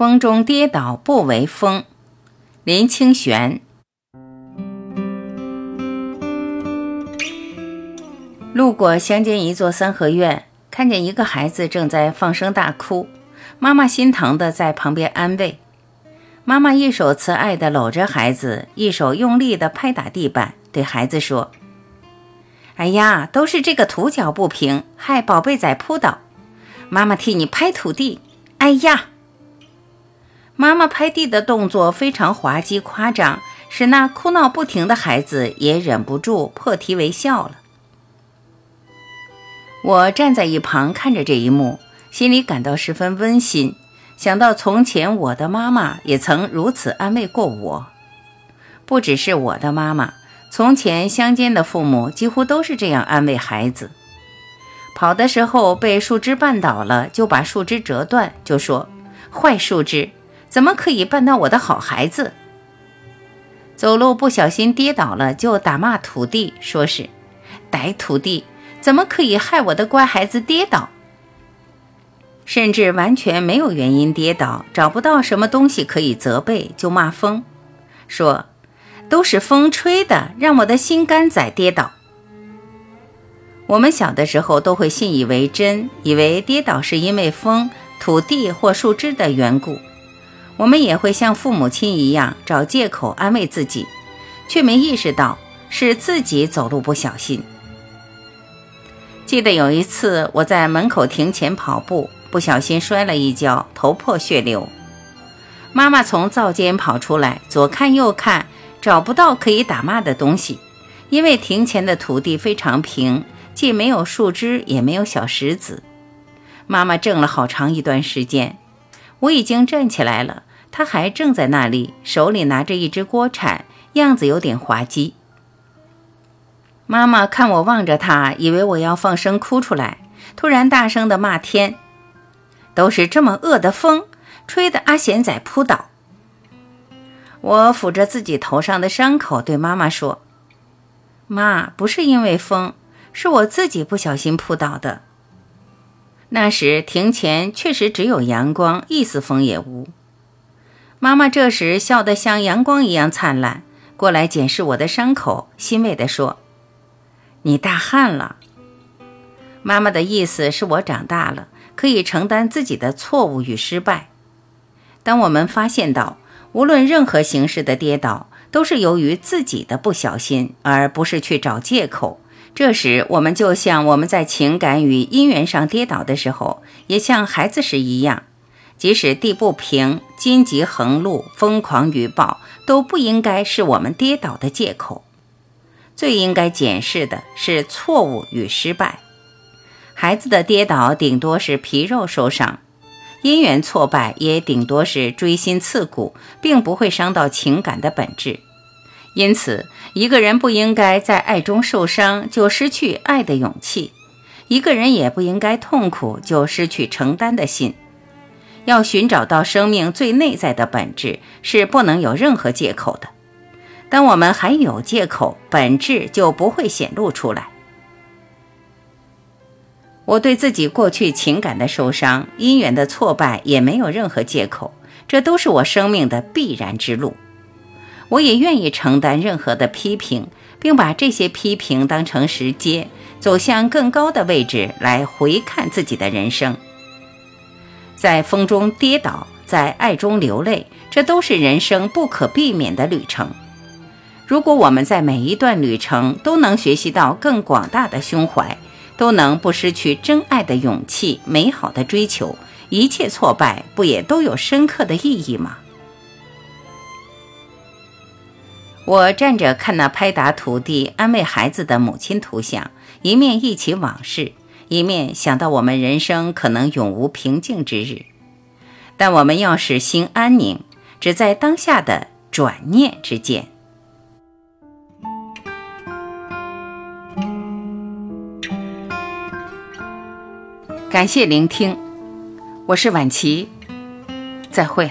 风中跌倒不为风，林清玄。路过乡间一座三合院，看见一个孩子正在放声大哭，妈妈心疼的在旁边安慰。妈妈一手慈爱的搂着孩子，一手用力的拍打地板，对孩子说：“哎呀，都是这个土脚不平，害宝贝仔扑倒。妈妈替你拍土地。哎呀！”妈妈拍地的动作非常滑稽夸张，使那哭闹不停的孩子也忍不住破涕为笑了。我站在一旁看着这一幕，心里感到十分温馨。想到从前我的妈妈也曾如此安慰过我，不只是我的妈妈，从前乡间的父母几乎都是这样安慰孩子。跑的时候被树枝绊倒了，就把树枝折断，就说：“坏树枝。”怎么可以绊倒我的好孩子？走路不小心跌倒了，就打骂土地，说是歹土地，怎么可以害我的乖孩子跌倒？甚至完全没有原因跌倒，找不到什么东西可以责备，就骂风，说都是风吹的，让我的心肝仔跌倒。我们小的时候都会信以为真，以为跌倒是因为风、土地或树枝的缘故。我们也会像父母亲一样找借口安慰自己，却没意识到是自己走路不小心。记得有一次我在门口庭前跑步，不小心摔了一跤，头破血流。妈妈从灶间跑出来，左看右看，找不到可以打骂的东西，因为庭前的土地非常平，既没有树枝，也没有小石子。妈妈怔了好长一段时间，我已经站起来了。他还正在那里，手里拿着一只锅铲，样子有点滑稽。妈妈看我望着他，以为我要放声哭出来，突然大声的骂天：“都是这么恶的风，吹得阿贤仔扑倒。”我抚着自己头上的伤口，对妈妈说：“妈，不是因为风，是我自己不小心扑倒的。”那时庭前确实只有阳光，一丝风也无。妈妈这时笑得像阳光一样灿烂，过来检视我的伤口，欣慰地说：“你大汗了。”妈妈的意思是我长大了，可以承担自己的错误与失败。当我们发现到，无论任何形式的跌倒都是由于自己的不小心，而不是去找借口，这时我们就像我们在情感与姻缘上跌倒的时候，也像孩子时一样。即使地不平、荆棘横路、疯狂雨暴，都不应该是我们跌倒的借口。最应该检视的是错误与失败。孩子的跌倒顶多是皮肉受伤，姻缘挫败也顶多是锥心刺骨，并不会伤到情感的本质。因此，一个人不应该在爱中受伤就失去爱的勇气，一个人也不应该痛苦就失去承担的心。要寻找到生命最内在的本质，是不能有任何借口的。当我们还有借口，本质就不会显露出来。我对自己过去情感的受伤、姻缘的挫败也没有任何借口，这都是我生命的必然之路。我也愿意承担任何的批评，并把这些批评当成石阶，走向更高的位置来回看自己的人生。在风中跌倒，在爱中流泪，这都是人生不可避免的旅程。如果我们在每一段旅程都能学习到更广大的胸怀，都能不失去真爱的勇气、美好的追求，一切挫败不也都有深刻的意义吗？我站着看那拍打土地、安慰孩子的母亲图像，一面忆起往事。一面想到我们人生可能永无平静之日，但我们要使心安宁，只在当下的转念之间。感谢聆听，我是晚琪，再会。